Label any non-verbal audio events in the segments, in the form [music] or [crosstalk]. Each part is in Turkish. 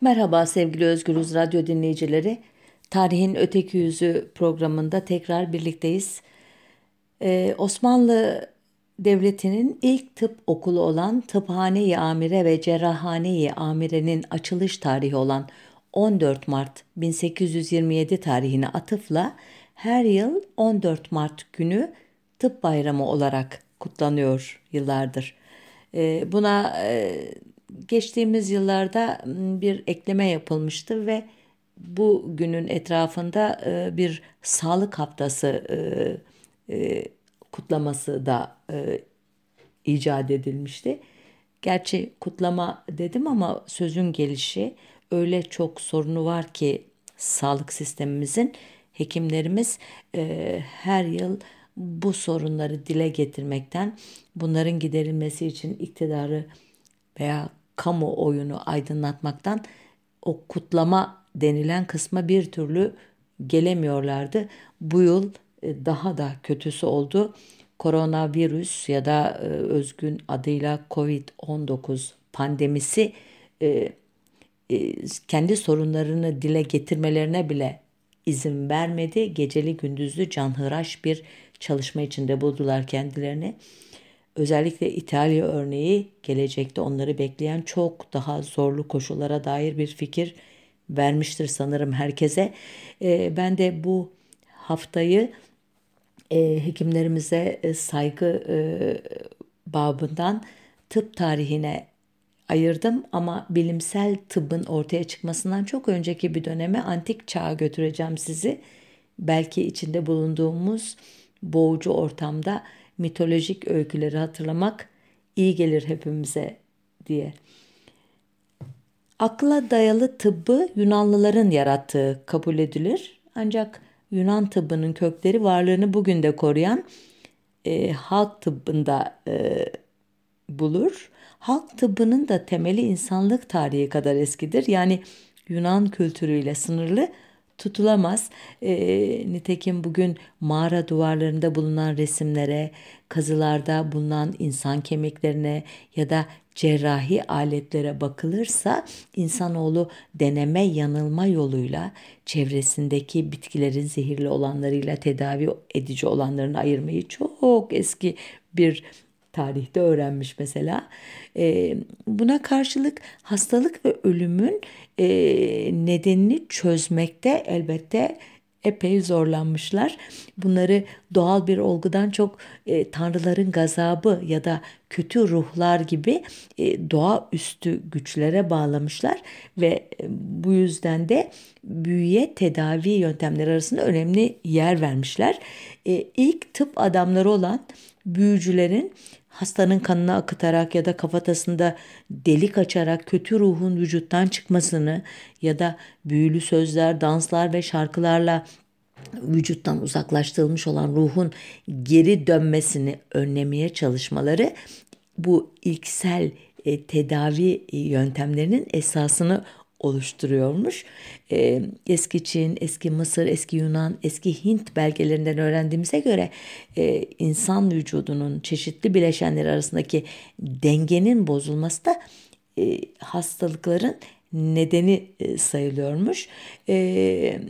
Merhaba sevgili Özgürüz Radyo dinleyicileri. Tarihin Öteki Yüzü programında tekrar birlikteyiz. Ee, Osmanlı Devleti'nin ilk tıp okulu olan Tıphane-i Amire ve Cerrahane-i Amire'nin açılış tarihi olan 14 Mart 1827 tarihine atıfla her yıl 14 Mart günü tıp bayramı olarak kutlanıyor yıllardır. Ee, buna e, geçtiğimiz yıllarda bir ekleme yapılmıştı ve bu günün etrafında e, bir sağlık haftası e, kutlaması da icat edilmişti. Gerçi kutlama dedim ama sözün gelişi öyle çok sorunu var ki sağlık sistemimizin hekimlerimiz her yıl bu sorunları dile getirmekten, bunların giderilmesi için iktidarı veya kamu oyunu aydınlatmaktan o kutlama denilen kısma bir türlü gelemiyorlardı. Bu yıl e, daha da kötüsü oldu. Koronavirüs ya da e, özgün adıyla Covid-19 pandemisi e, kendi sorunlarını dile getirmelerine bile izin vermedi. Geceli gündüzlü canhıraş bir çalışma içinde buldular kendilerini. Özellikle İtalya örneği gelecekte onları bekleyen çok daha zorlu koşullara dair bir fikir vermiştir sanırım herkese. E, ben de bu haftayı e, hekimlerimize e, saygı e, babından tıp tarihine ayırdım ama bilimsel tıbbın ortaya çıkmasından çok önceki bir döneme antik çağa götüreceğim sizi. Belki içinde bulunduğumuz boğucu ortamda mitolojik öyküleri hatırlamak iyi gelir hepimize diye. Akla dayalı tıbbı Yunanlıların yarattığı kabul edilir. Ancak Yunan tıbbının kökleri varlığını bugün de koruyan e, halk tıbbında e, bulur. Halk tıbbının da temeli insanlık tarihi kadar eskidir. Yani Yunan kültürüyle sınırlı tutulamaz. E, nitekim bugün mağara duvarlarında bulunan resimlere, kazılarda bulunan insan kemiklerine ya da cerrahi aletlere bakılırsa insanoğlu deneme yanılma yoluyla çevresindeki bitkilerin zehirli olanlarıyla tedavi edici olanlarını ayırmayı çok eski bir tarihte öğrenmiş mesela. E, buna karşılık hastalık ve ölümün e, nedenini çözmekte elbette epey zorlanmışlar. Bunları doğal bir olgudan çok e, tanrıların gazabı ya da kötü ruhlar gibi e, doğaüstü güçlere bağlamışlar ve e, bu yüzden de büyüye tedavi yöntemleri arasında önemli yer vermişler. E, ilk tıp adamları olan büyücülerin hastanın kanını akıtarak ya da kafatasında delik açarak kötü ruhun vücuttan çıkmasını ya da büyülü sözler, danslar ve şarkılarla vücuttan uzaklaştırılmış olan ruhun geri dönmesini önlemeye çalışmaları bu ilksel e, tedavi yöntemlerinin esasını oluşturuyormuş. Ee, eski Çin, eski Mısır, eski Yunan, eski Hint belgelerinden öğrendiğimize göre e, insan vücudunun çeşitli bileşenleri arasındaki dengenin bozulması da e, hastalıkların nedeni e, sayılıyormuş. E,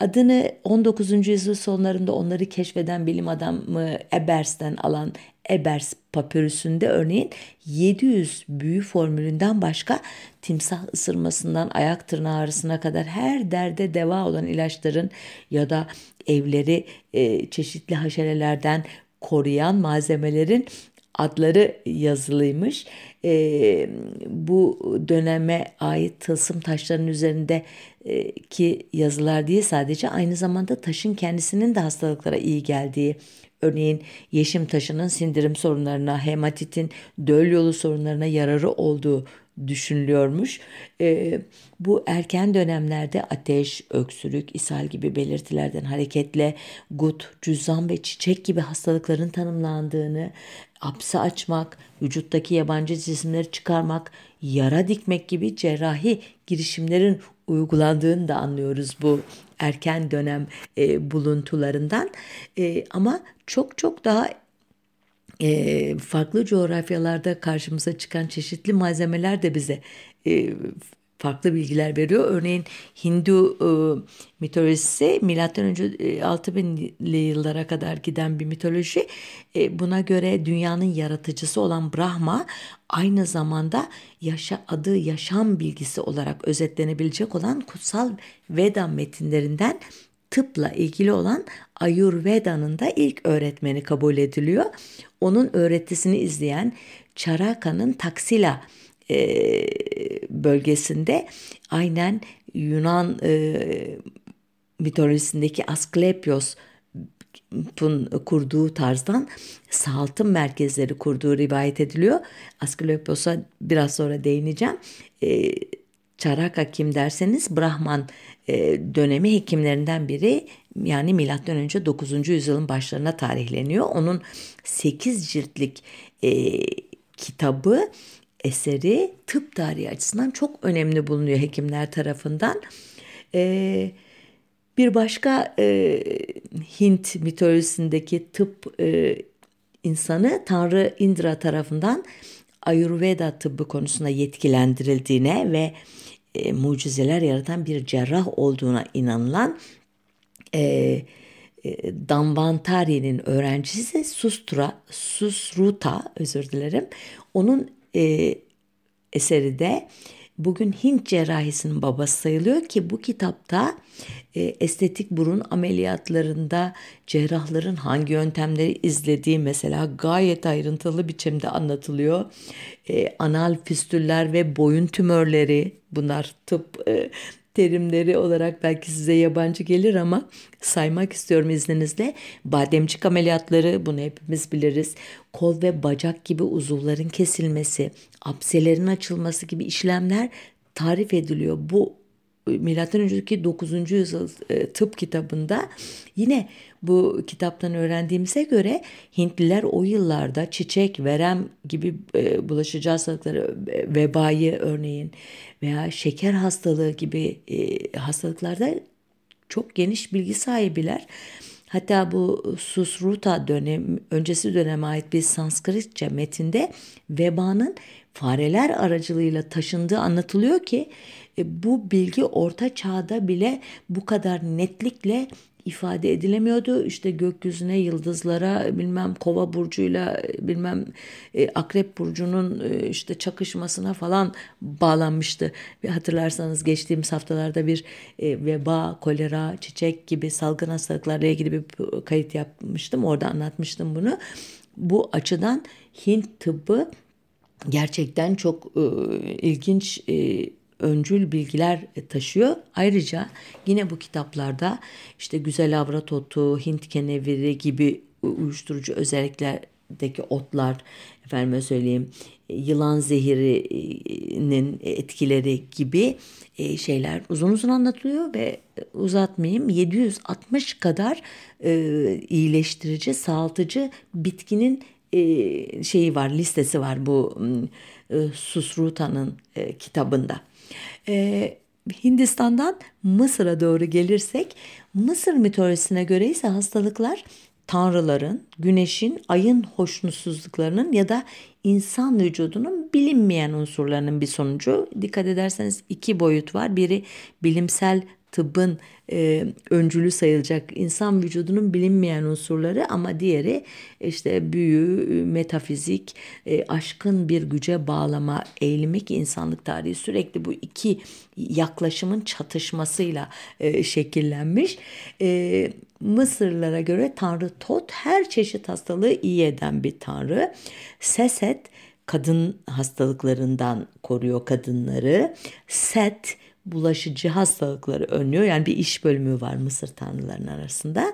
adını 19. yüzyıl sonlarında onları keşfeden bilim adamı Ebers'ten alan Ebers papürüsünde örneğin 700 büyü formülünden başka timsah ısırmasından ayak tırnağı ağrısına kadar her derde deva olan ilaçların ya da evleri e, çeşitli haşerelerden koruyan malzemelerin adları yazılıymış. E, bu döneme ait tılsım taşların üzerinde e, ki yazılar değil sadece aynı zamanda taşın kendisinin de hastalıklara iyi geldiği Örneğin yeşim taşının sindirim sorunlarına, hematitin döl yolu sorunlarına yararı olduğu düşünülüyormuş. E, bu erken dönemlerde ateş, öksürük, ishal gibi belirtilerden hareketle gut, cüzzam ve çiçek gibi hastalıkların tanımlandığını, apse açmak, vücuttaki yabancı cisimleri çıkarmak, yara dikmek gibi cerrahi girişimlerin uygulandığını da anlıyoruz bu erken dönem e, buluntularından. E, ama çok çok daha e, farklı coğrafyalarda karşımıza çıkan çeşitli malzemeler de bize e, farklı bilgiler veriyor. Örneğin Hindu e, mitolojisi milattan önce e, 6000'li yıllara kadar giden bir mitoloji. E, buna göre dünyanın yaratıcısı olan Brahma aynı zamanda yaşa adı yaşam bilgisi olarak özetlenebilecek olan kutsal Veda metinlerinden tıpla ilgili olan Ayurveda'nın da ilk öğretmeni kabul ediliyor. Onun öğretisini izleyen Charaka'nın Taksila e, bölgesinde aynen Yunan e, mitolojisindeki Asklepios'un kurduğu tarzdan saltım merkezleri kurduğu rivayet ediliyor. Asklepios'a biraz sonra değineceğim. E, Çaraka kim derseniz Brahman e, dönemi hekimlerinden biri yani milattan önce 9. yüzyılın başlarına tarihleniyor. Onun 8 ciltlik e, kitabı eseri tıp tarihi açısından çok önemli bulunuyor hekimler tarafından. E, bir başka e, Hint mitolojisindeki tıp e, insanı Tanrı Indra tarafından Ayurveda tıbbı konusunda yetkilendirildiğine ve e, mucizeler yaratan bir cerrah olduğuna inanılan e, e, Danvantari'nin öğrencisi Sustra, Susruta özür dilerim. Onun e, eseri de bugün Hint cerrahisinin babası sayılıyor ki bu kitapta e, estetik burun ameliyatlarında cerrahların hangi yöntemleri izlediği mesela gayet ayrıntılı biçimde anlatılıyor. E, anal fistüller ve boyun tümörleri bunlar tıp e, terimleri olarak belki size yabancı gelir ama saymak istiyorum izninizle. Bademcik ameliyatları bunu hepimiz biliriz. Kol ve bacak gibi uzuvların kesilmesi, apselerin açılması gibi işlemler tarif ediliyor. Bu milattan önceki 9. yüzyıl e, tıp kitabında yine bu kitaptan öğrendiğimize göre Hintliler o yıllarda çiçek, verem gibi e, bulaşıcı hastalıkları, e, vebayı örneğin veya şeker hastalığı gibi hastalıklarda çok geniş bilgi sahibiler. Hatta bu Susruta dönem öncesi döneme ait bir Sanskritçe metinde vebanın fareler aracılığıyla taşındığı anlatılıyor ki e, bu bilgi orta çağda bile bu kadar netlikle ifade edilemiyordu. İşte gökyüzüne, yıldızlara, bilmem kova burcuyla, bilmem e, akrep burcunun e, işte çakışmasına falan bağlanmıştı. Ve hatırlarsanız geçtiğimiz haftalarda bir e, veba, kolera, çiçek gibi salgın hastalıklarla ilgili bir kayıt yapmıştım. Orada anlatmıştım bunu. Bu açıdan Hint tıbbı gerçekten çok e, ilginç e, öncül bilgiler taşıyor. Ayrıca yine bu kitaplarda işte güzel avrat otu, Hint keneviri gibi uyuşturucu özelliklerdeki otlar, efendime söyleyeyim yılan zehirinin etkileri gibi e, şeyler uzun uzun anlatılıyor ve uzatmayayım 760 kadar e, iyileştirici, sağaltıcı bitkinin e, şeyi var, listesi var bu Susruta'nın kitabında. Ee, Hindistan'dan Mısır'a doğru gelirsek Mısır mitolojisine göre ise hastalıklar tanrıların, güneşin, ayın hoşnutsuzluklarının ya da insan vücudunun bilinmeyen unsurlarının bir sonucu. Dikkat ederseniz iki boyut var. Biri bilimsel tıbbın e, öncülü sayılacak insan vücudunun bilinmeyen unsurları ama diğeri işte büyü, metafizik, e, aşkın bir güce bağlama eğilimi ki insanlık tarihi sürekli bu iki yaklaşımın çatışmasıyla e, şekillenmiş. E, Mısırlara göre Tanrı Tot her çeşit hastalığı iyi eden bir Tanrı. Seset kadın hastalıklarından koruyor kadınları. Set bulaşıcı hastalıkları önlüyor. Yani bir iş bölümü var Mısır tanrılarının arasında.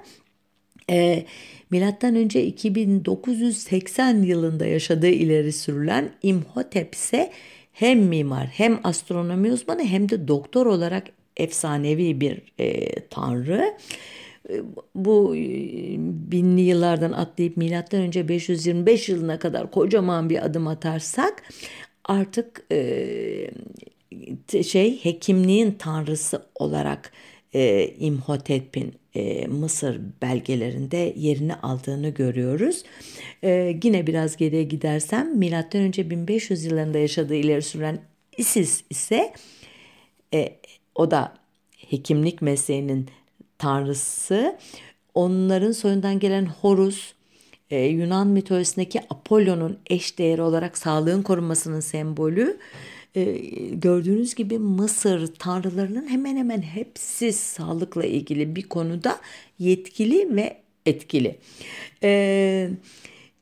E, Milattan önce 2980 yılında yaşadığı ileri sürülen İmhotep ise hem mimar hem astronomi uzmanı hem de doktor olarak efsanevi bir e, tanrı. E, bu e, binli yıllardan atlayıp milattan önce 525 yılına kadar kocaman bir adım atarsak artık e, şey hekimliğin tanrısı olarak e, İmhotep'in e, Mısır belgelerinde yerini aldığını görüyoruz. E, yine biraz geriye gidersem milattan önce 1500 yıllarında yaşadığı ileri süren Isis ise E, o da hekimlik mesleğinin tanrısı. Onların soyundan gelen Horus, e, Yunan mitolojisindeki Apollo'nun eş değeri olarak sağlığın korunmasının sembolü. E, gördüğünüz gibi Mısır tanrılarının hemen hemen hepsi sağlıkla ilgili bir konuda yetkili ve etkili. E,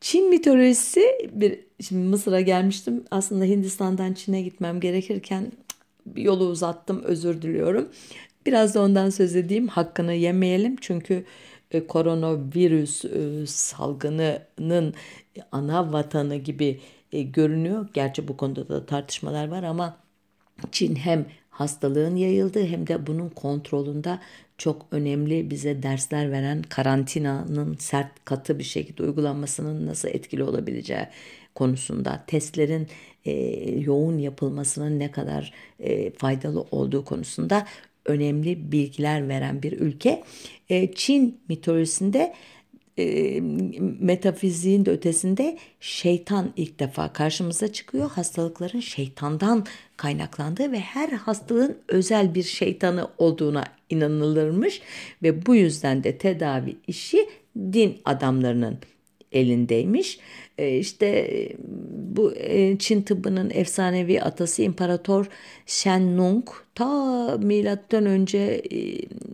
Çin mitolojisi bir şimdi Mısır'a gelmiştim. Aslında Hindistan'dan Çin'e gitmem gerekirken yolu uzattım özür diliyorum. Biraz da ondan söz edeyim. Hakkını yemeyelim çünkü e, koronavirüs e, salgınının ana vatanı gibi e, görünüyor. Gerçi bu konuda da tartışmalar var ama Çin hem hastalığın yayıldığı hem de bunun kontrolünde çok önemli bize dersler veren karantinanın sert katı bir şekilde uygulanmasının nasıl etkili olabileceği konusunda testlerin e, yoğun yapılmasının ne kadar e, faydalı olduğu konusunda önemli bilgiler veren bir ülke. E, Çin mitolojisinde e, metafiziğin de ötesinde şeytan ilk defa karşımıza çıkıyor. Hastalıkların şeytandan kaynaklandığı ve her hastalığın özel bir şeytanı olduğuna inanılırmış ve bu yüzden de tedavi işi din adamlarının elindeymiş. E, işte bu Çin tıbbının efsanevi atası İmparator Shen Nung ta milattan önce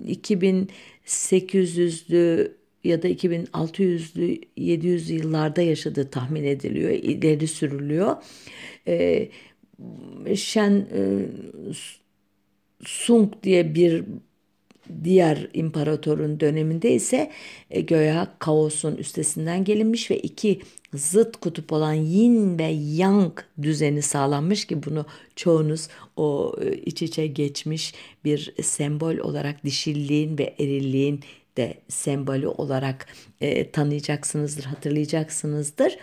2800'lü e, ya da 2600'lü 700 yıllarda yaşadığı tahmin ediliyor, ileri sürülüyor. Shen Sung diye bir diğer imparatorun döneminde ise e, göya kaosun üstesinden gelinmiş ve iki zıt kutup olan yin ve yang düzeni sağlanmış ki bunu çoğunuz o e, iç içe geçmiş bir sembol olarak dişilliğin ve erilliğin de sembolü olarak e, tanıyacaksınızdır, hatırlayacaksınızdır.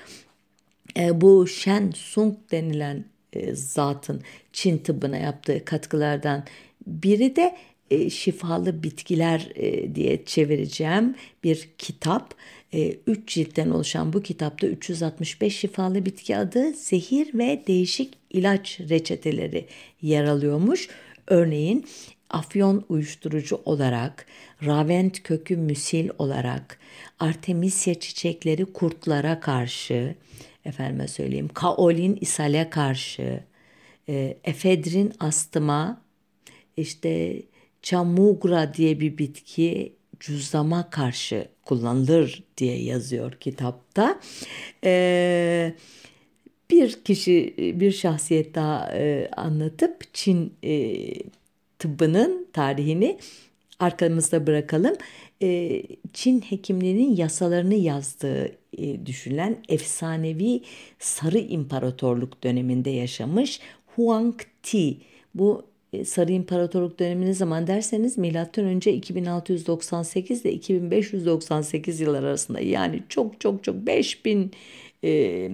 E, bu Shen Sung denilen e, zatın Çin tıbbına yaptığı katkılardan biri de e, şifalı bitkiler e, diye çevireceğim bir kitap. E, üç ciltten oluşan bu kitapta 365 şifalı bitki adı, zehir ve değişik ilaç reçeteleri yer alıyormuş. Örneğin afyon uyuşturucu olarak, ravent kökü müsil olarak, artemisia çiçekleri kurtlara karşı, efendime söyleyeyim, kaolin ishale karşı, e, efedrin astıma, işte Chamugra diye bir bitki cüzdama karşı kullanılır diye yazıyor kitapta. Ee, bir kişi, bir şahsiyet daha e, anlatıp Çin e, tıbbının tarihini arkamızda bırakalım. E, Çin hekimliğinin yasalarını yazdığı e, düşünülen efsanevi Sarı İmparatorluk döneminde yaşamış Huang Ti. Bu e, Sarı İmparatorluk dönemi ne zaman derseniz milattan önce 2698 ile 2598 yıllar arasında yani çok çok çok 5000 e,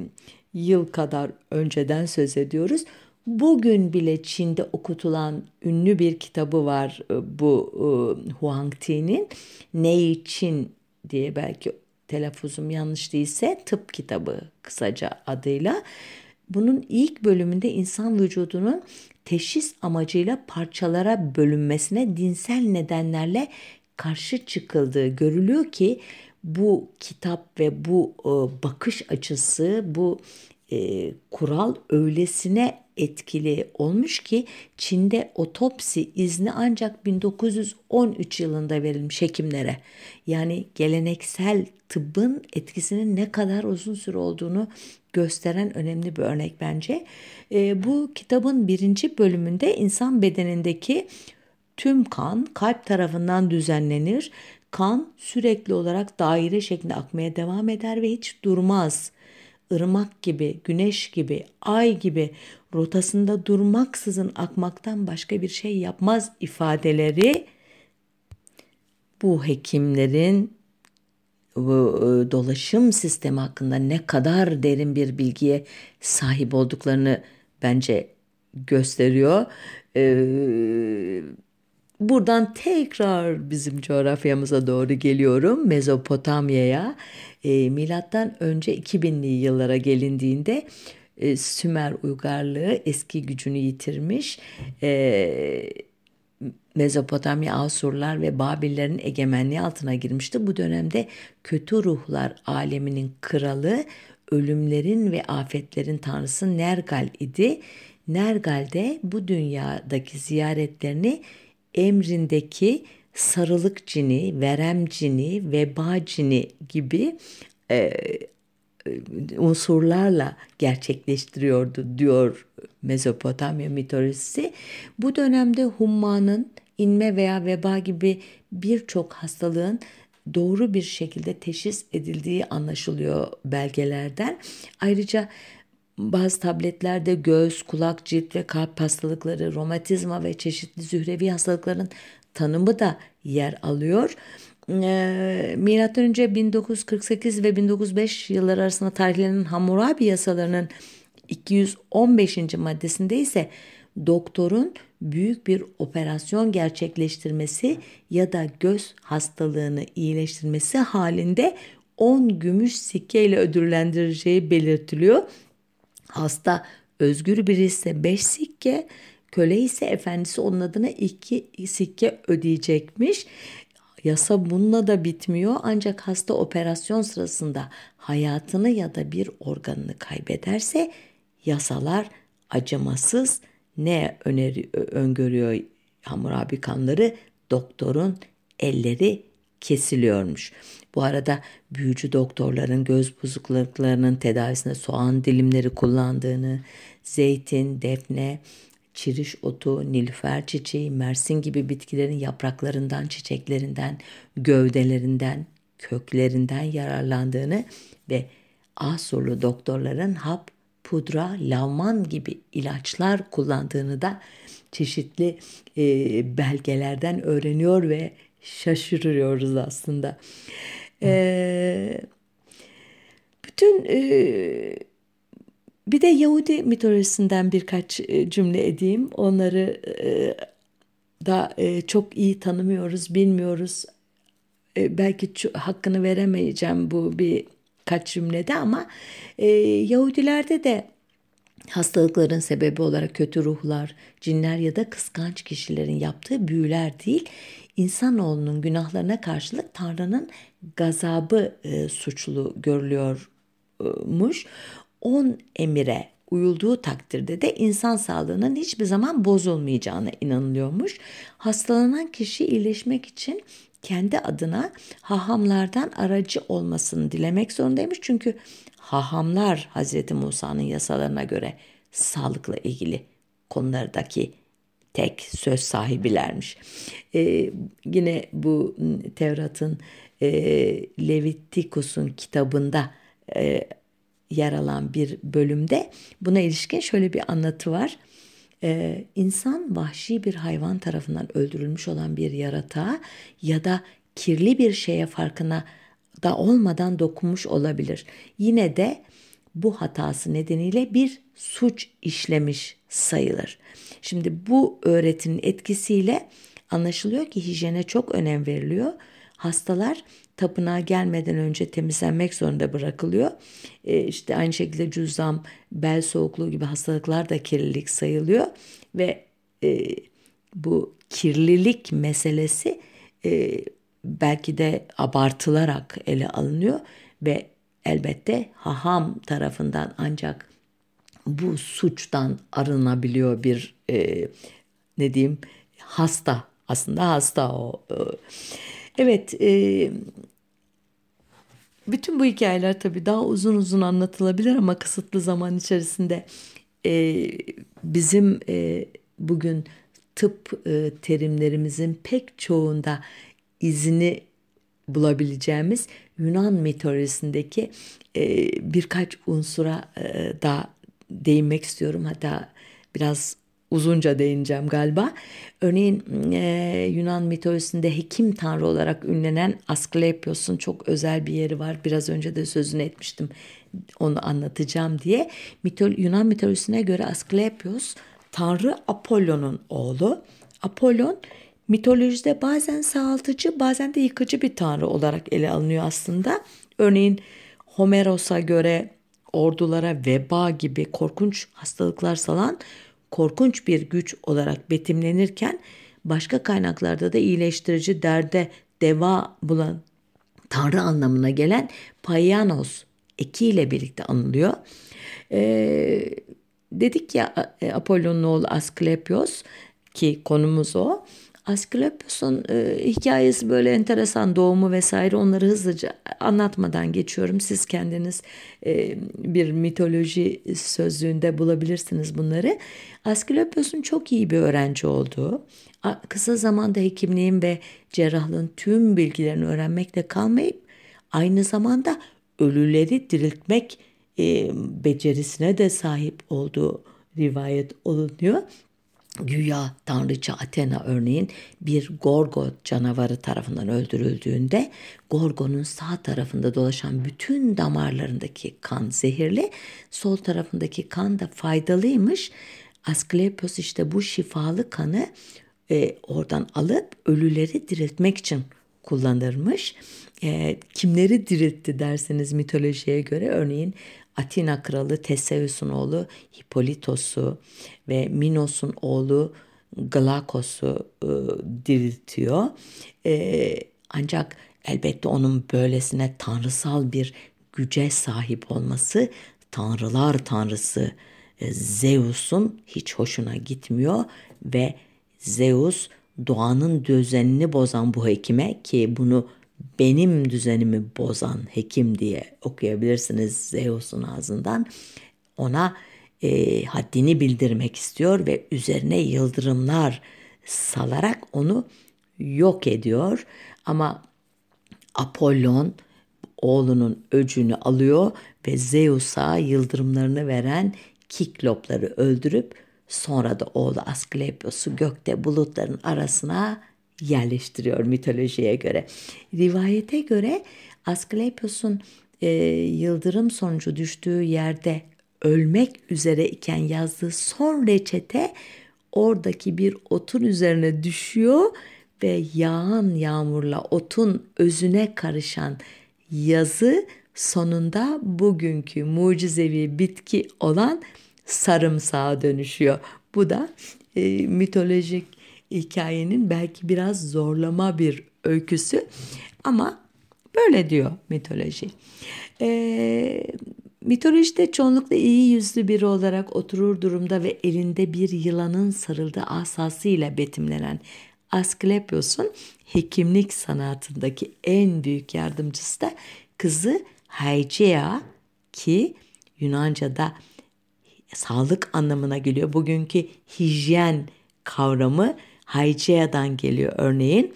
yıl kadar önceden söz ediyoruz. Bugün bile Çin'de okutulan ünlü bir kitabı var e, bu e, Huang Ti'nin Nei Çin diye belki telaffuzum yanlış değilse tıp kitabı kısaca adıyla. Bunun ilk bölümünde insan vücudunun teşhis amacıyla parçalara bölünmesine dinsel nedenlerle karşı çıkıldığı görülüyor ki bu kitap ve bu e, bakış açısı bu e, kural öylesine etkili olmuş ki Çin'de otopsi izni ancak 1913 yılında verilmiş hekimlere. Yani geleneksel tıbbın etkisinin ne kadar uzun süre olduğunu gösteren önemli bir örnek bence. E, bu kitabın birinci bölümünde insan bedenindeki tüm kan kalp tarafından düzenlenir. Kan sürekli olarak daire şeklinde akmaya devam eder ve hiç durmaz. Irmak gibi, güneş gibi, ay gibi rotasında durmaksızın akmaktan başka bir şey yapmaz ifadeleri bu hekimlerin e, dolaşım sistemi hakkında ne kadar derin bir bilgiye sahip olduklarını bence gösteriyor. Ee, buradan tekrar bizim coğrafyamıza doğru geliyorum Mezopotamya'ya. Ee, milattan önce 2000'li yıllara gelindiğinde e, Sümer uygarlığı eski gücünü yitirmiş. E, Mezopotamya, Asurlar ve Babillerin egemenliği altına girmişti. Bu dönemde kötü ruhlar aleminin kralı, ölümlerin ve afetlerin tanrısı Nergal idi. Nergal de bu dünyadaki ziyaretlerini emrindeki sarılık cini, verem cini, veba cini gibi e, unsurlarla gerçekleştiriyordu diyor Mezopotamya mitolojisi. Bu dönemde hummanın inme veya veba gibi birçok hastalığın doğru bir şekilde teşhis edildiği anlaşılıyor belgelerden. Ayrıca bazı tabletlerde göz, kulak, cilt ve kalp hastalıkları, romatizma ve çeşitli zührevi hastalıkların tanımı da yer alıyor. Ee, Milattan önce 1948 ve 1905 yılları arasında tarihlenen Hammurabi yasalarının 215. maddesinde ise doktorun büyük bir operasyon gerçekleştirmesi ya da göz hastalığını iyileştirmesi halinde 10 gümüş sikke ile ödüllendireceği belirtiliyor. Hasta özgür biri ise 5 sikke, köle ise efendisi onun adına 2 sikke ödeyecekmiş. Yasa bununla da bitmiyor ancak hasta operasyon sırasında hayatını ya da bir organını kaybederse yasalar acımasız ne öneri, öngörüyor Hammurabi kanları doktorun elleri kesiliyormuş. Bu arada büyücü doktorların göz bozukluklarının tedavisinde soğan dilimleri kullandığını, zeytin, defne, çiriş otu, nilüfer çiçeği, mersin gibi bitkilerin yapraklarından, çiçeklerinden, gövdelerinden, köklerinden yararlandığını ve Asurlu doktorların hap, pudra, lavman gibi ilaçlar kullandığını da çeşitli e, belgelerden öğreniyor ve şaşırıyoruz aslında. E, bütün e, bir de Yahudi mitolojisinden birkaç e, cümle edeyim. Onları e, da e, çok iyi tanımıyoruz, bilmiyoruz. Belki hakkını veremeyeceğim bu bir kaç cümlede ama Yahudilerde de hastalıkların sebebi olarak kötü ruhlar, cinler ya da kıskanç kişilerin yaptığı büyüler değil, insanoğlunun günahlarına karşılık Tanrı'nın gazabı suçlu görülüyormuş. 10 emire uyulduğu takdirde de insan sağlığının hiçbir zaman bozulmayacağına inanılıyormuş. Hastalanan kişi iyileşmek için kendi adına hahamlardan aracı olmasını dilemek zorundaymış. Çünkü hahamlar Hazreti Musa'nın yasalarına göre sağlıkla ilgili konulardaki tek söz sahibilermiş. Ee, yine bu Tevrat'ın e, Levitikus'un kitabında e, yer alan bir bölümde buna ilişkin şöyle bir anlatı var. Ee, insan vahşi bir hayvan tarafından öldürülmüş olan bir yaratığa ya da kirli bir şeye farkına da olmadan dokunmuş olabilir. Yine de bu hatası nedeniyle bir suç işlemiş sayılır. Şimdi bu öğretinin etkisiyle anlaşılıyor ki hijyene çok önem veriliyor. Hastalar tapınağa gelmeden önce temizlenmek zorunda bırakılıyor. E, işte aynı şekilde cüzzam, bel soğukluğu gibi hastalıklar da kirlilik sayılıyor ve e, bu kirlilik meselesi e, belki de abartılarak ele alınıyor ve elbette haham tarafından ancak bu suçtan arınabiliyor bir e, ne diyeyim hasta aslında hasta o. E, Evet, e, bütün bu hikayeler tabii daha uzun uzun anlatılabilir ama kısıtlı zaman içerisinde e, bizim e, bugün tıp e, terimlerimizin pek çoğunda izini bulabileceğimiz Yunan mitolojisindeki e, birkaç unsura e, da değinmek istiyorum. Hatta biraz uzunca değineceğim galiba. Örneğin e, Yunan mitolojisinde hekim tanrı olarak ünlenen Asklepios'un çok özel bir yeri var. Biraz önce de sözünü etmiştim onu anlatacağım diye. Mitol Yunan mitolojisine göre Asklepios tanrı Apollon'un oğlu. Apollon mitolojide bazen sağaltıcı bazen de yıkıcı bir tanrı olarak ele alınıyor aslında. Örneğin Homeros'a göre ordulara veba gibi korkunç hastalıklar salan korkunç bir güç olarak betimlenirken başka kaynaklarda da iyileştirici derde deva bulan tanrı anlamına gelen Paianos ekiyle birlikte anılıyor. Ee, dedik ya e, Apollon'un oğlu Asklepios ki konumuz o. Asklepios'un e, hikayesi böyle enteresan doğumu vesaire onları hızlıca anlatmadan geçiyorum. Siz kendiniz e, bir mitoloji sözlüğünde bulabilirsiniz bunları. Asklepios'un çok iyi bir öğrenci olduğu, kısa zamanda hekimliğin ve cerrahlığın tüm bilgilerini öğrenmekle kalmayıp aynı zamanda ölüleri diriltmek e, becerisine de sahip olduğu rivayet olunuyor. Güya tanrıça Athena örneğin bir Gorgo canavarı tarafından öldürüldüğünde Gorgo'nun sağ tarafında dolaşan bütün damarlarındaki kan zehirli, sol tarafındaki kan da faydalıymış. Asklepios işte bu şifalı kanı e, oradan alıp ölüleri diriltmek için kullanırmış. E, kimleri diriltti derseniz mitolojiye göre örneğin Atina kralı Teseus'un oğlu Hippolitos'u ve Minos'un oğlu Glakos'u e, diriltiyor. E, ancak elbette onun böylesine tanrısal bir güce sahip olması tanrılar tanrısı e, Zeus'un hiç hoşuna gitmiyor ve Zeus doğanın düzenini bozan bu hekime ki bunu benim düzenimi bozan hekim diye okuyabilirsiniz Zeus'un ağzından. Ona e, haddini bildirmek istiyor ve üzerine yıldırımlar salarak onu yok ediyor. Ama Apollon oğlunun öcünü alıyor ve Zeus'a yıldırımlarını veren Kiklopları öldürüp sonra da oğlu Asklepios'u gökte bulutların arasına yerleştiriyor mitolojiye göre. Rivayete göre Asklepios'un e, yıldırım sonucu düştüğü yerde ölmek üzere iken yazdığı son reçete oradaki bir otun üzerine düşüyor ve yağan yağmurla otun özüne karışan yazı sonunda bugünkü mucizevi bitki olan sarımsağa dönüşüyor. Bu da e, mitolojik hikayenin belki biraz zorlama bir öyküsü ama böyle diyor mitoloji. E, mitolojide çoğunlukla iyi yüzlü biri olarak oturur durumda ve elinde bir yılanın sarıldığı asasıyla betimlenen Asklepios'un hekimlik sanatındaki en büyük yardımcısı da kızı Hygieia ki Yunanca'da sağlık anlamına geliyor. Bugünkü hijyen kavramı Haiceia'dan geliyor örneğin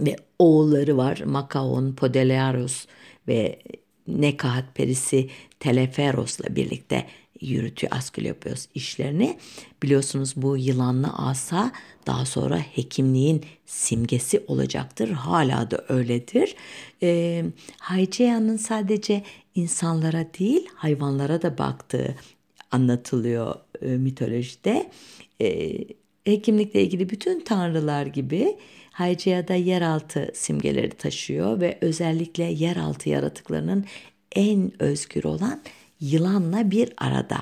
ve oğulları var Makaon, Podelearos ve Nekahat perisi Teleferos'la birlikte yürütüyor Asklepios işlerini. Biliyorsunuz bu yılanlı asa daha sonra hekimliğin simgesi olacaktır. Hala da öyledir. E, Haiceia'nın sadece insanlara değil hayvanlara da baktığı anlatılıyor e, mitolojide. E, hekimlikle ilgili bütün tanrılar gibi Haycia'da yeraltı simgeleri taşıyor ve özellikle yeraltı yaratıklarının en özgür olan yılanla bir arada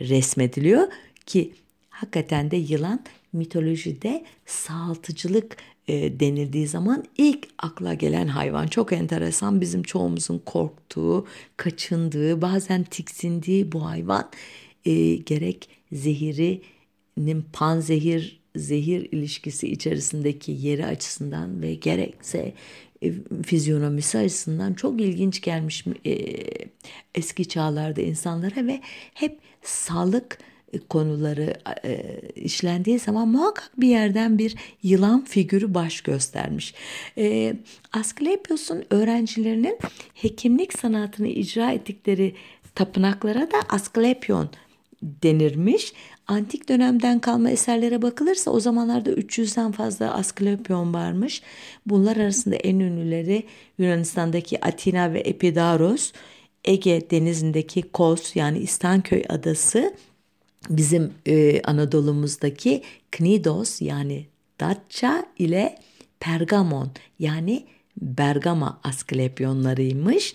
resmediliyor ki hakikaten de yılan mitolojide sağaltıcılık e, denildiği zaman ilk akla gelen hayvan. Çok enteresan bizim çoğumuzun korktuğu, kaçındığı, bazen tiksindiği bu hayvan e, gerek zehirinin panzehir zehir ilişkisi içerisindeki yeri açısından ve gerekse e, fizyonomisi açısından çok ilginç gelmiş e, eski çağlarda insanlara ve hep sağlık konuları e, işlendiği zaman muhakkak bir yerden bir yılan figürü baş göstermiş. E, Asklepios'un öğrencilerinin hekimlik sanatını icra ettikleri tapınaklara da Asklepion denirmiş. Antik dönemden kalma eserlere bakılırsa o zamanlarda 300'den fazla Asklepion varmış. Bunlar arasında en ünlüleri Yunanistan'daki Atina ve Epidaros, Ege denizindeki Kos yani İstanköy adası, bizim e, Anadolu'muzdaki Knidos yani Datça ile Pergamon yani Bergama Asklepionlarıymış.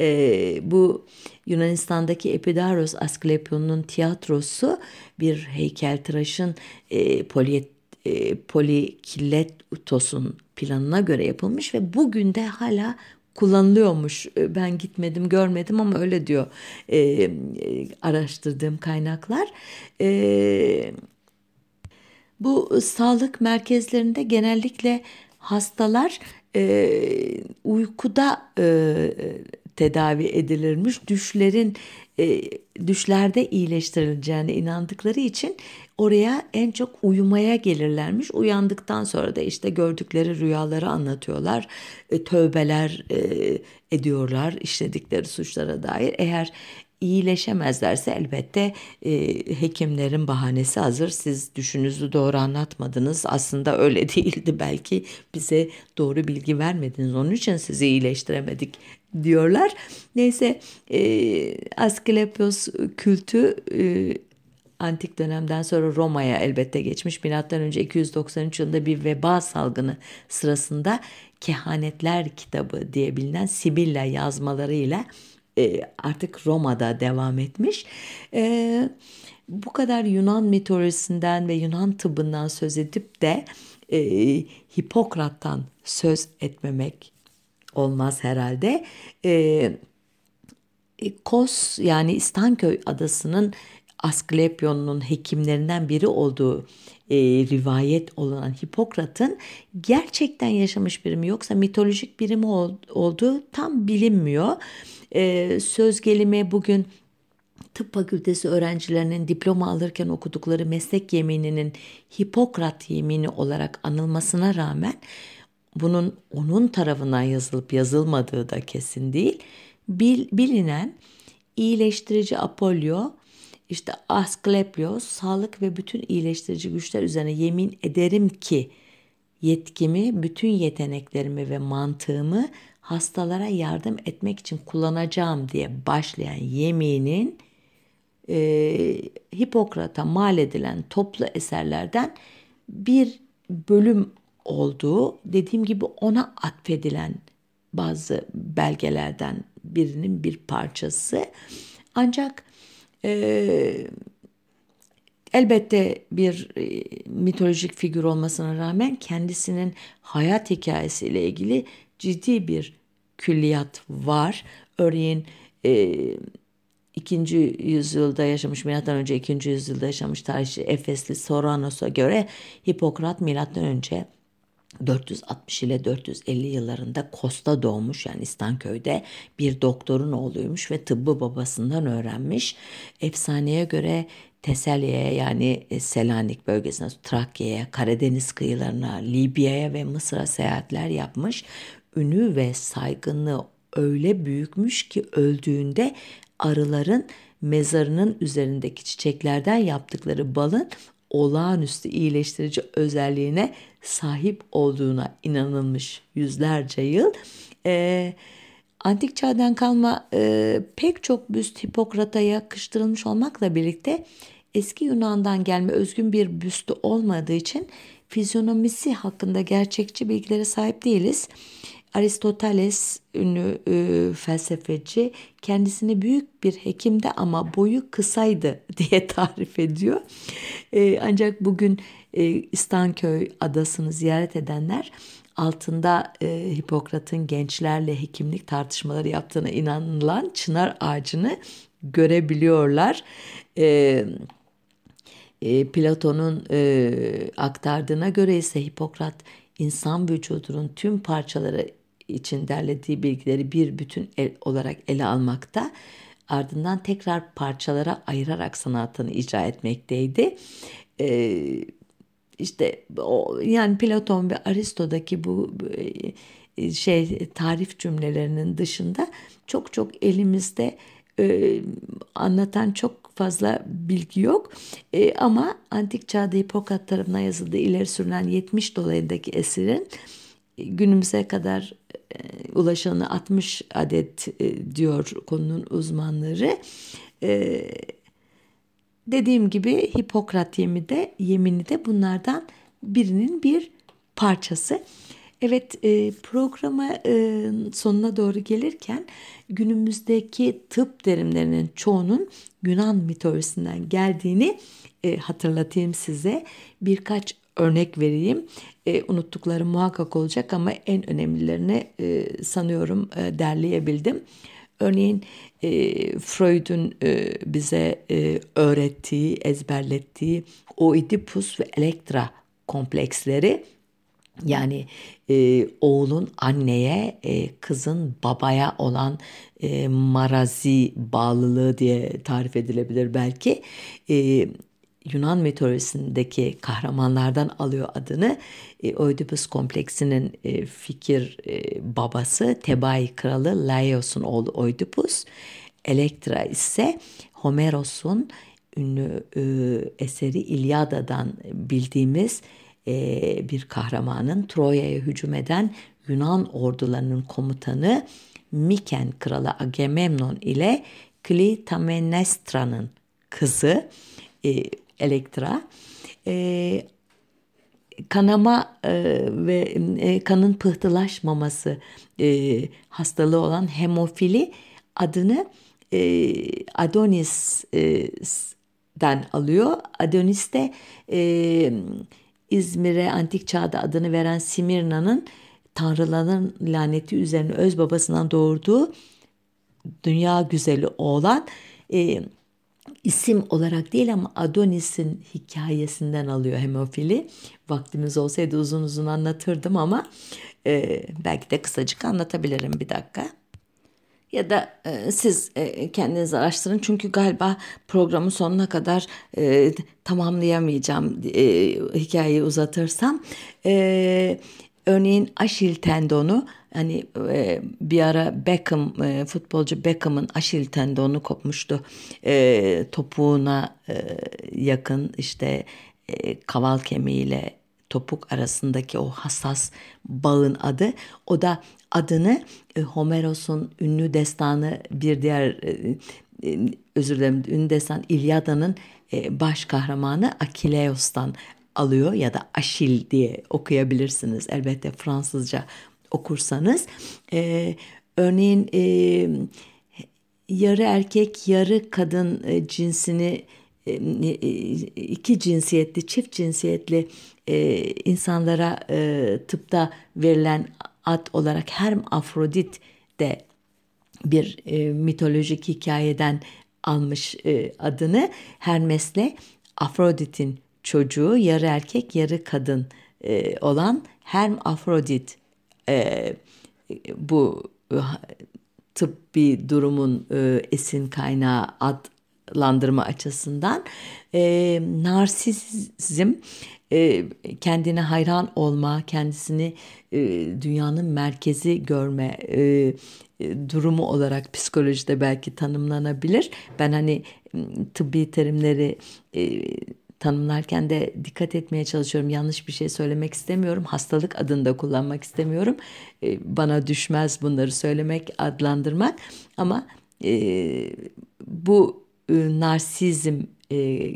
E, bu Yunanistan'daki Epidaros Asklepion'un tiyatrosu bir heykeltıraşın e, polyet e, Polikiletosun planına göre yapılmış ve bugün de hala kullanılıyormuş. E, ben gitmedim görmedim ama öyle diyor e, e, araştırdığım kaynaklar. E, bu sağlık merkezlerinde genellikle hastalar e, uykuda e, tedavi edilirmiş. Düşlerin e, düşlerde iyileştirileceğine inandıkları için oraya en çok uyumaya gelirlermiş. Uyandıktan sonra da işte gördükleri rüyaları anlatıyorlar. E, tövbeler e, ediyorlar işledikleri suçlara dair. Eğer iyileşemezlerse elbette e, hekimlerin bahanesi hazır. Siz düşününüzü doğru anlatmadınız. Aslında öyle [laughs] değildi belki bize doğru bilgi vermediniz. Onun için sizi iyileştiremedik diyorlar. Neyse e, Asklepios kültü e, antik dönemden sonra Roma'ya elbette geçmiş. Milattan önce 293 yılında bir veba salgını sırasında Kehanetler kitabı diye bilinen Sibilla yazmalarıyla e, artık Roma'da devam etmiş. E, bu kadar Yunan mitolojisinden ve Yunan tıbbından söz edip de e, Hipokrat'tan söz etmemek olmaz herhalde. Kos yani İstanköy adasının Asklepion'un hekimlerinden biri olduğu e, rivayet olan Hipokrat'ın gerçekten yaşamış biri mi yoksa mitolojik biri mi ol, olduğu tam bilinmiyor. E, söz gelimi bugün tıp fakültesi öğrencilerinin diploma alırken okudukları meslek yemininin Hipokrat yemini olarak anılmasına rağmen bunun onun tarafından yazılıp yazılmadığı da kesin değil. Bil, bilinen iyileştirici Apollo, işte Asklepios, sağlık ve bütün iyileştirici güçler üzerine yemin ederim ki yetkimi, bütün yeteneklerimi ve mantığımı hastalara yardım etmek için kullanacağım diye başlayan yeminin e, Hipokrat'a mal edilen toplu eserlerden bir bölüm olduğu dediğim gibi ona atfedilen bazı belgelerden birinin bir parçası. Ancak e, elbette bir e, mitolojik figür olmasına rağmen kendisinin hayat hikayesiyle ilgili ciddi bir külliyat var. Örneğin e, ikinci yüzyılda yaşamış, milattan önce ikinci yüzyılda yaşamış tarihçi Efesli Soranos'a göre Hipokrat milattan önce 460 ile 450 yıllarında Kosta doğmuş yani İstanköy'de bir doktorun oğluymuş ve tıbbı babasından öğrenmiş. Efsaneye göre Teselya'ya yani e, Selanik bölgesine, Trakya'ya, Karadeniz kıyılarına, Libya'ya ve Mısır'a seyahatler yapmış. Ünü ve saygınlığı öyle büyükmüş ki öldüğünde arıların mezarının üzerindeki çiçeklerden yaptıkları balın olağanüstü iyileştirici özelliğine sahip olduğuna inanılmış yüzlerce yıl. E, antik çağdan kalma e, pek çok büst Hipokrat'a yakıştırılmış olmakla birlikte eski Yunan'dan gelme özgün bir büstü olmadığı için fizyonomisi hakkında gerçekçi bilgilere sahip değiliz. Aristoteles ünlü e, felsefeci kendisini büyük bir hekimde ama boyu kısaydı [laughs] diye tarif ediyor. E, ancak bugün e, İstanköy adasını ziyaret edenler altında e, Hipokrat'ın gençlerle hekimlik tartışmaları yaptığına inanılan çınar ağacını görebiliyorlar. E, e, Platon'un e, aktardığına göre ise Hipokrat insan vücudunun tüm parçaları için derlediği bilgileri bir bütün el, olarak ele almakta ardından tekrar parçalara ayırarak sanatını icra etmekteydi. Ee, işte o, yani Platon ve Aristo'daki bu e, şey tarif cümlelerinin dışında çok çok elimizde e, anlatan çok fazla bilgi yok. E, ama antik çağda Hipokrat tarafından yazıldığı ileri sürülen 70 dolayındaki esirin günümüze kadar e, ulaşanı 60 adet e, diyor konunun uzmanları. E, dediğim gibi Hipokrat yemini de, yemini de bunlardan birinin bir parçası. Evet e, programa sonuna doğru gelirken günümüzdeki tıp terimlerinin çoğunun Yunan mitolojisinden geldiğini hatırlatayım size. Birkaç örnek vereyim. E, unuttuklarım muhakkak olacak ama en önemlilerini e, sanıyorum e, derleyebildim. Örneğin e, Freud'un e, bize e, öğrettiği, ezberlettiği Oedipus ve Elektra kompleksleri yani e, oğlun anneye, e, kızın babaya olan e, marazi bağlılığı diye tarif edilebilir belki. E, Yunan mitolojisindeki kahramanlardan alıyor adını. E, Oedipus kompleksinin e, fikir e, babası Tebai kralı Laios'un oğlu Oedipus. Elektra ise Homeros'un ünlü e, eseri İlyada'dan bildiğimiz e, bir kahramanın Troya'ya hücum eden Yunan ordularının komutanı Miken kralı Agamemnon ile Clytemnestra'nın kızı e, Elektra e, kanama e, ve e, kanın pıhtılaşmaması e, hastalığı olan hemofili adını e, Adonis'den alıyor. Adonis de e, İzmir'e antik çağda adını veren Simirna'nın tanrıların laneti üzerine öz babasından doğurduğu dünya güzeli oğlan e, isim olarak değil ama Adonis'in hikayesinden alıyor hemofili. Vaktimiz olsaydı uzun uzun anlatırdım ama e, belki de kısacık anlatabilirim bir dakika. Ya da e, siz e, kendiniz araştırın çünkü galiba programın sonuna kadar e, tamamlayamayacağım e, hikayeyi uzatırsam. E, örneğin Aşil tendonu hani e, bir ara Beckham e, futbolcu Beckham'ın Aşil tendonu kopmuştu. E, topuğuna e, yakın işte e, kaval kemiğiyle topuk arasındaki o hassas bağın adı. O da adını e, Homeros'un ünlü destanı bir diğer e, e, özür dilerim ünlü destan İlyada'nın e, baş kahramanı Akileos'tan alıyor ya da Aşil diye okuyabilirsiniz elbette Fransızca okursanız. E, örneğin e, yarı erkek yarı kadın e, cinsini e, e, iki cinsiyetli çift cinsiyetli e, insanlara e, tıpta verilen ad olarak Hermafrodit de bir e, mitolojik hikayeden almış e, adını Hermes'le Afrodit'in çocuğu yarı erkek yarı kadın e, olan Hermafrodit e, bu tıbbi durumun e, esin kaynağı adlandırma açısından e, narsizm e, kendine hayran olma, kendisini e, dünyanın merkezi görme e, e, durumu olarak psikolojide belki tanımlanabilir. Ben hani tıbbi terimleri e, tanımlarken de dikkat etmeye çalışıyorum. Yanlış bir şey söylemek istemiyorum. Hastalık adında kullanmak istemiyorum. E, bana düşmez bunları söylemek, adlandırmak. Ama e, bu e, narsizm e,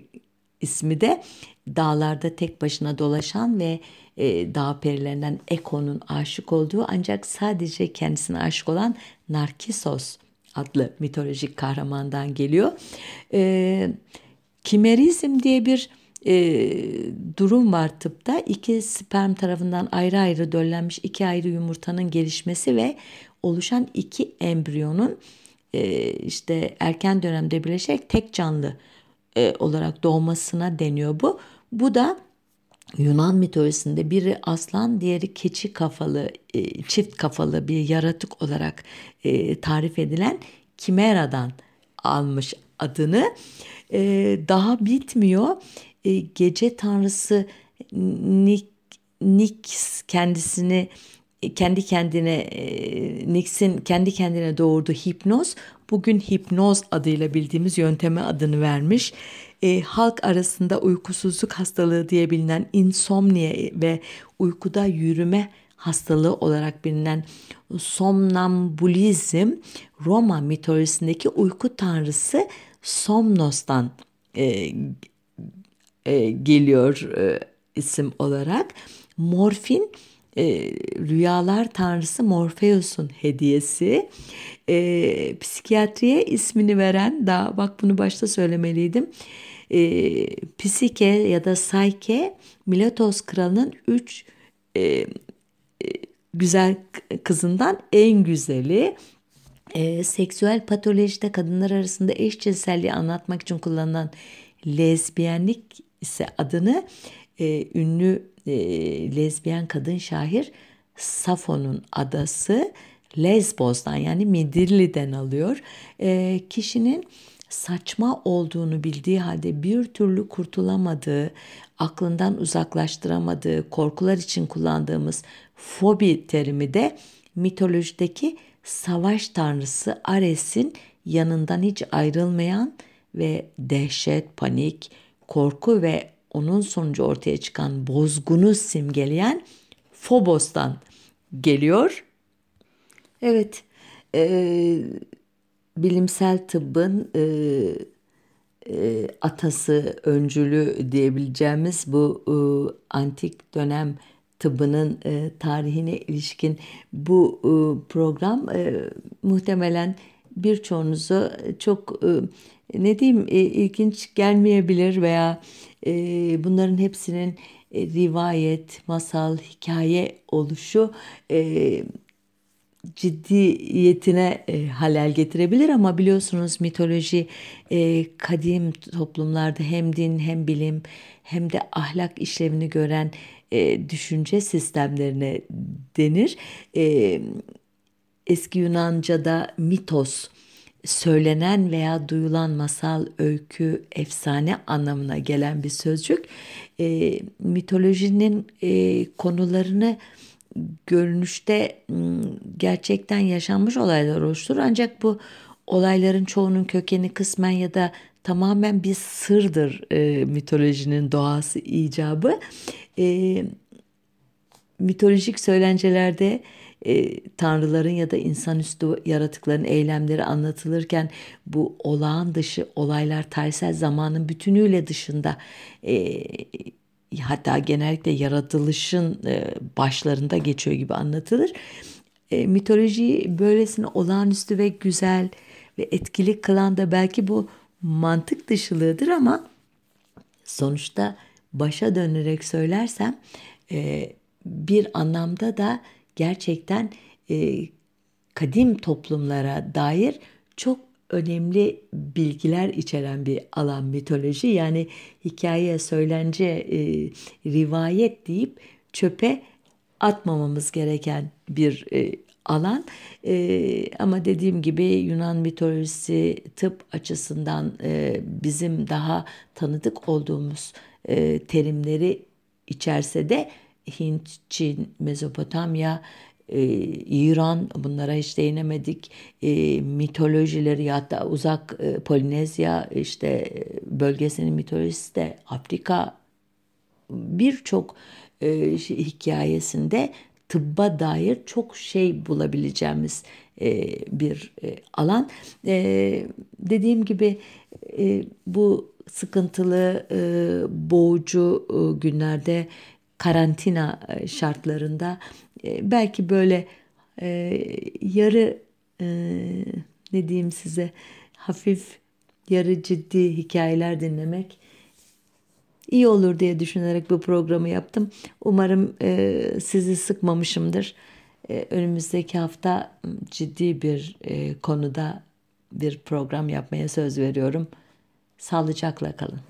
ismi de dağlarda tek başına dolaşan ve e, dağ perilerinden Eko'nun aşık olduğu ancak sadece kendisine aşık olan Narkisos adlı mitolojik kahramandan geliyor. E, kimerizm diye bir e, durum var tıpta. İki sperm tarafından ayrı ayrı döllenmiş iki ayrı yumurtanın gelişmesi ve oluşan iki embriyonun e, işte erken dönemde birleşerek tek canlı e, olarak doğmasına deniyor bu. Bu da Yunan mitolojisinde biri aslan, diğeri keçi kafalı, e, çift kafalı bir yaratık olarak e, tarif edilen Kimera'dan almış adını. E, daha bitmiyor. Gece tanrısı Nix kendisini kendi kendine Nix'in kendi kendine doğurduğu hipnoz bugün hipnoz adıyla bildiğimiz yönteme adını vermiş e, halk arasında uykusuzluk hastalığı diye bilinen insomnia ve uykuda yürüme hastalığı olarak bilinen somnambulizm Roma mitolojisindeki uyku tanrısı Somnos'tan e, e, geliyor e, isim olarak. Morfin e, rüyalar tanrısı Morpheus'un hediyesi. E, psikiyatriye ismini veren daha bak bunu başta söylemeliydim E, Psike ya da Psyche Miletos kralının üç e, e, güzel kızından en güzeli. E, seksüel patolojide kadınlar arasında eşcinselliği anlatmak için kullanılan lezbiyenlik ise adını e, ünlü e, lezbiyen kadın şair Safo'nun adası Lesbos'tan yani Midilli'den alıyor. E, kişinin saçma olduğunu bildiği halde bir türlü kurtulamadığı, aklından uzaklaştıramadığı korkular için kullandığımız fobi terimi de mitolojideki savaş tanrısı Ares'in yanından hiç ayrılmayan ve dehşet, panik, korku ve onun sonucu ortaya çıkan bozgunu simgeleyen Phobos'tan geliyor. Evet, e, bilimsel tıbbın e, e, atası, öncülü diyebileceğimiz bu e, antik dönem tıbbının e, tarihine ilişkin bu e, program e, muhtemelen birçoğunuzu çok e, ne diyeyim e, ilginç gelmeyebilir veya e, bunların hepsinin e, rivayet, masal, hikaye oluşu e, ciddiyetine e, halel getirebilir. Ama biliyorsunuz mitoloji e, kadim toplumlarda hem din hem bilim hem de ahlak işlevini gören e, düşünce sistemlerine denir. E, eski Yunanca'da mitos söylenen veya duyulan masal, öykü, efsane anlamına gelen bir sözcük. E, mitolojinin e, konularını görünüşte gerçekten yaşanmış olaylar oluşturur. Ancak bu olayların çoğunun kökeni kısmen ya da tamamen bir sırdır e, mitolojinin doğası icabı. E, mitolojik söylencelerde e, tanrıların ya da insanüstü yaratıkların eylemleri anlatılırken bu olağan dışı olaylar tarihsel zamanın bütünüyle dışında e, hatta genellikle yaratılışın e, başlarında geçiyor gibi anlatılır. E, mitolojiyi böylesine olağanüstü ve güzel ve etkili kılan da belki bu mantık dışılığıdır ama sonuçta başa dönerek söylersem e, bir anlamda da gerçekten e, kadim toplumlara dair çok önemli bilgiler içeren bir alan mitoloji. Yani hikaye, söylence, e, rivayet deyip çöpe atmamamız gereken bir alan. E, ama dediğim gibi Yunan mitolojisi tıp açısından e, bizim daha tanıdık olduğumuz e, terimleri içerse de Hint, Çin, Mezopotamya, e, İran bunlara hiç değinemedik. E, mitolojileri da uzak e, Polinezya işte e, bölgesinin mitolojisi de Afrika birçok e, hikayesinde tıbba dair çok şey bulabileceğimiz e, bir e, alan. E, dediğim gibi e, bu sıkıntılı, e, boğucu e, günlerde karantina e, şartlarında e, belki böyle e, yarı e, ne diyeyim size hafif yarı ciddi hikayeler dinlemek iyi olur diye düşünerek bu programı yaptım. Umarım e, sizi sıkmamışımdır. E, önümüzdeki hafta ciddi bir e, konuda bir program yapmaya söz veriyorum. Sağlıcakla kalın.